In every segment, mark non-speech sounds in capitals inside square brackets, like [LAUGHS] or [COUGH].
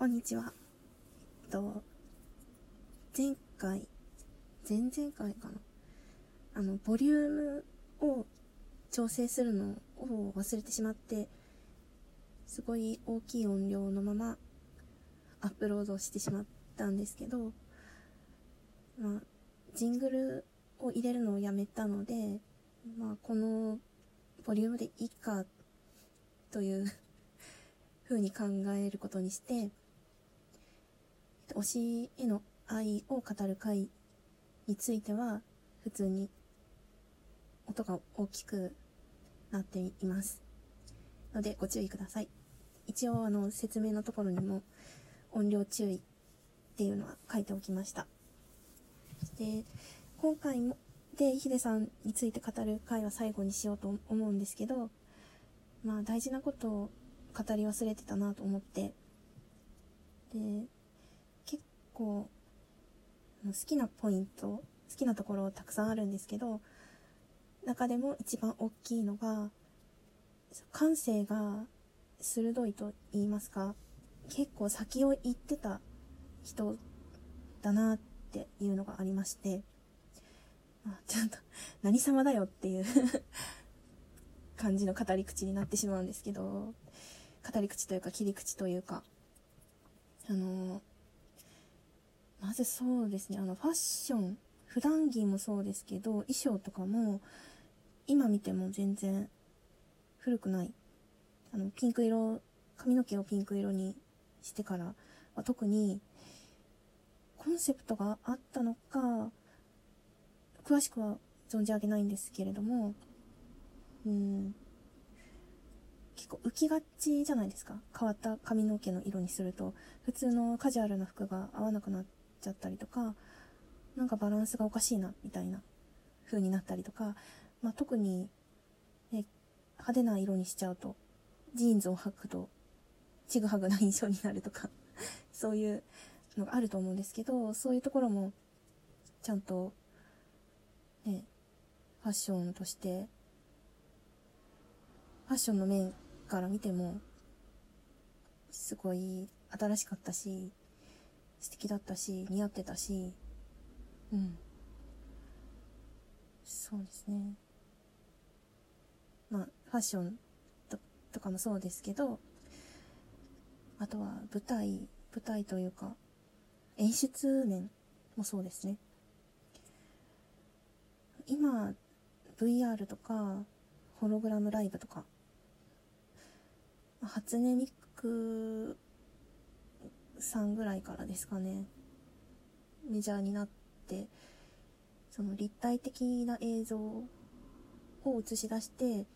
こんにちは。えっと、前回、前々回かな。あの、ボリュームを調整するのを忘れてしまって、すごい大きい音量のままアップロードしてしまったんですけど、まあ、ジングルを入れるのをやめたので、まあ、このボリュームでいいかという風に考えることにして、推しへの愛を語る回については普通に音が大きくなっています。のでご注意ください。一応あの説明のところにも音量注意っていうのは書いておきました。で今回もでヒデさんについて語る回は最後にしようと思うんですけどまあ大事なことを語り忘れてたなと思ってで構好きなポイント好きなところたくさんあるんですけど中でも一番大きいのが感性が鋭いと言いますか結構先を行ってた人だなっていうのがありまして、あ、ちょっと何様だよっていう [LAUGHS] 感じの語り口になってしまうんですけど語り口というか切り口というかあのまずそうですね、あの、ファッション、普段着もそうですけど、衣装とかも、今見ても全然古くない。あの、ピンク色、髪の毛をピンク色にしてからは特に、コンセプトがあったのか、詳しくは存じ上げないんですけれども、うん、結構浮きがちじゃないですか。変わった髪の毛の色にすると、普通のカジュアルな服が合わなくなって、ちゃったりとか、なんかバランスがおかしいな、みたいな風になったりとか、まあ、特に、ね、派手な色にしちゃうと、ジーンズを履くと、ちぐはぐな印象になるとか [LAUGHS] そういうのがあると思うんですけど、そういうところも、ちゃんと、ね、ファッションとして、ファッションの面から見ても、すごい新しかったし、素敵だったし、似合ってたし、うん。そうですね。まあ、ファッションととかもそうですけど、あとは舞台、舞台というか、演出面もそうですね。今、VR とか、ホログラムライブとか、初音ミク3ぐらいからですかね。メジャーになってその立体的な映像を映し出して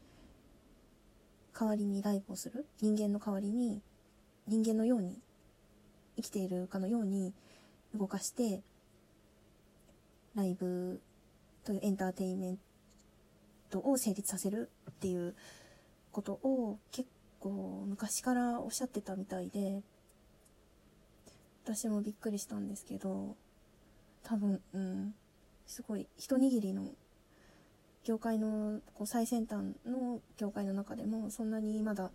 代わりにライブをする人間の代わりに人間のように生きているかのように動かしてライブというエンターテインメントを成立させるっていうことを結構昔からおっしゃってたみたいで私もびっくりしたんですけど、多分、うん、すごい一握りの業界のこう最先端の業界の中でもそんなにまだ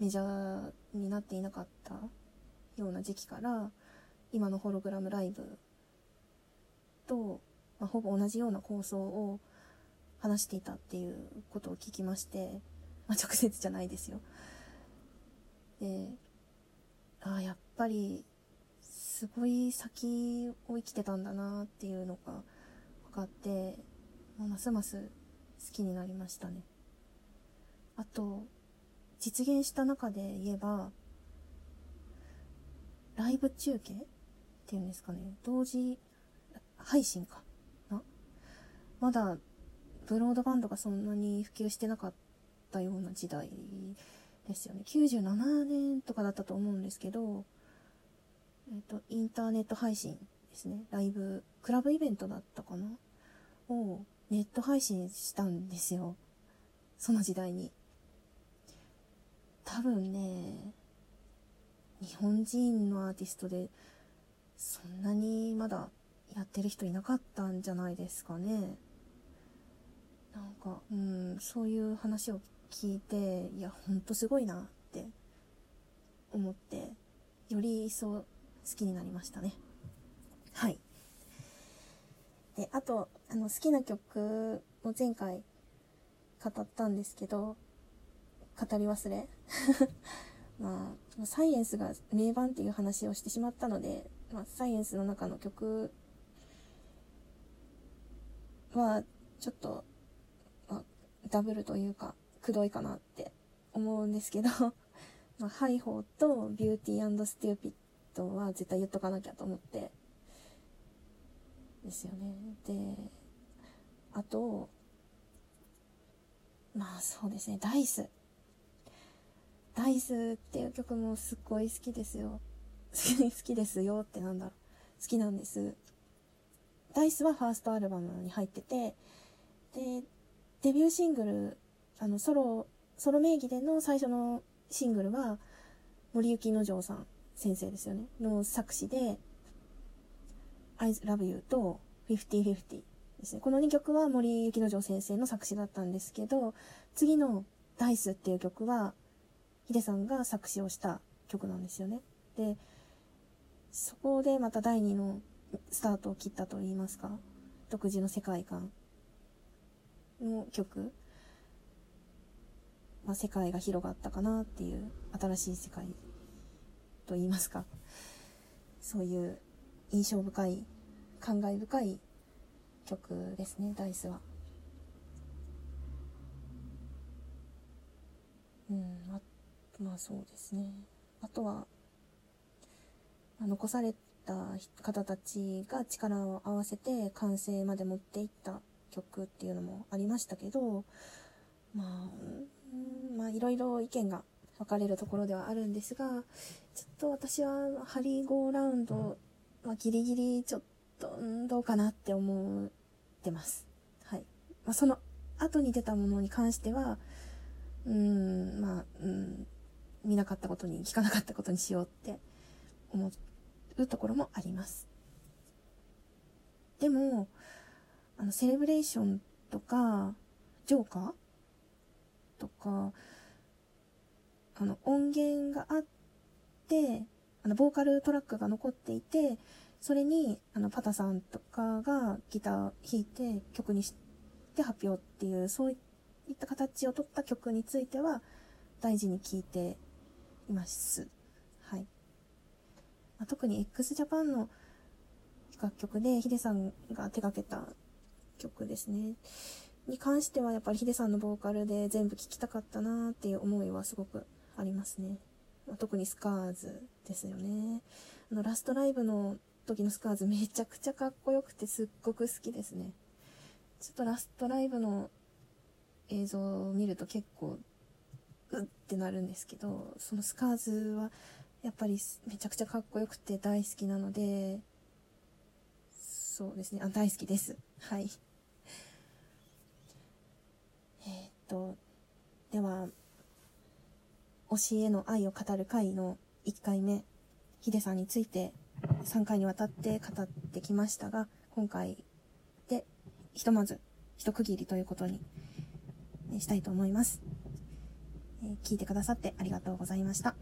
メジャーになっていなかったような時期から今のホログラムライブと、まあ、ほぼ同じような構想を話していたっていうことを聞きまして、まあ、直接じゃないですよ。でああやっぱりすごい先を生きてたんだなっていうのが分かってますます好きになりましたね。あと実現した中で言えばライブ中継っていうんですかね。同時配信かな。まだブロードバンドがそんなに普及してなかったような時代ですよね。97年とかだったと思うんですけどえっ、ー、と、インターネット配信ですね。ライブ、クラブイベントだったかな？をネット配信したんですよ。その時代に。多分ね、日本人のアーティストで、そんなにまだやってる人いなかったんじゃないですかね。なんか、うん、そういう話を聞いて、いや、ほんとすごいなって思って、より一層好きになりましたね。はい。であとあの好きな曲も前回語ったんですけど語り忘れ。[LAUGHS] まあサイエンスが名盤っていう話をしてしまったので、まあ、サイエンスの中の曲はちょっと、まあ、ダブルというかくどいかなって思うんですけど [LAUGHS] まあ、ハイホーとビューティーステューピッドは絶対言っとかなきゃと思って。ですよね。であとまあそうですね。ダイス。ダイスっていう曲もすっごい好きですよ。[LAUGHS] 好きですよってなんだろう。好きなんです。ダイスはファーストアルバムに入っててでデビューシングルあのソロソロ名義での最初のシングルは森幸之丞さん。先生ですよね。の作詞で「I Love You」と「50/50」ですね。この2曲は森幸之丞先生の作詞だったんですけど次の「ダイスっていう曲はヒデさんが作詞をした曲なんですよね。でそこでまた第2のスタートを切ったと言いますか独自の世界観の曲。まあ、世界が広がったかなっていう新しい世界と言いますかそういう印象深い感慨深い曲ですねダイスは。うんあまあそうですねあとは、残された方たちが力を合わせて完成まで持っていった曲っていうのもありましたけどまあまあいろいろ意見が分かれるところではあるんですがちょっと私はハリーゴーラウンドはギリギリちょっとどうかなって思ってます。はい。まあ、その後に出たものに関してはうーんまあうん見なかったことに聞かなかったことにしようって思うところもあります。でもあのセレブレーションとかジョーカーとかあの音源があってあのボーカルトラックが残っていてそれにあのパタさんとかがギター弾いて曲にして発表っていうそういった形を取った曲については大事に聴いています。はい。まあ、特に x ジャパンの楽曲でヒデさんが手掛けた曲ですね。に関してはやっぱりヒデさんのボーカルで全部聴きたかったなっていう思いはすごくありますね。特にスカーズですよね。あの、ラストライブの時のスカーズめちゃくちゃかっこよくてすっごく好きですね。ちょっとラストライブの映像を見ると結構、うってなるんですけど、そのスカーズはやっぱりめちゃくちゃかっこよくて大好きなので、そうですね、あ、大好きです。はい。えっとでは教えの愛を語る会の1回目ヒデさんについて3回にわたって語ってきましたが今回でひとまず一区切りということにしたいと思います、え、聞いてくださってありがとうございました。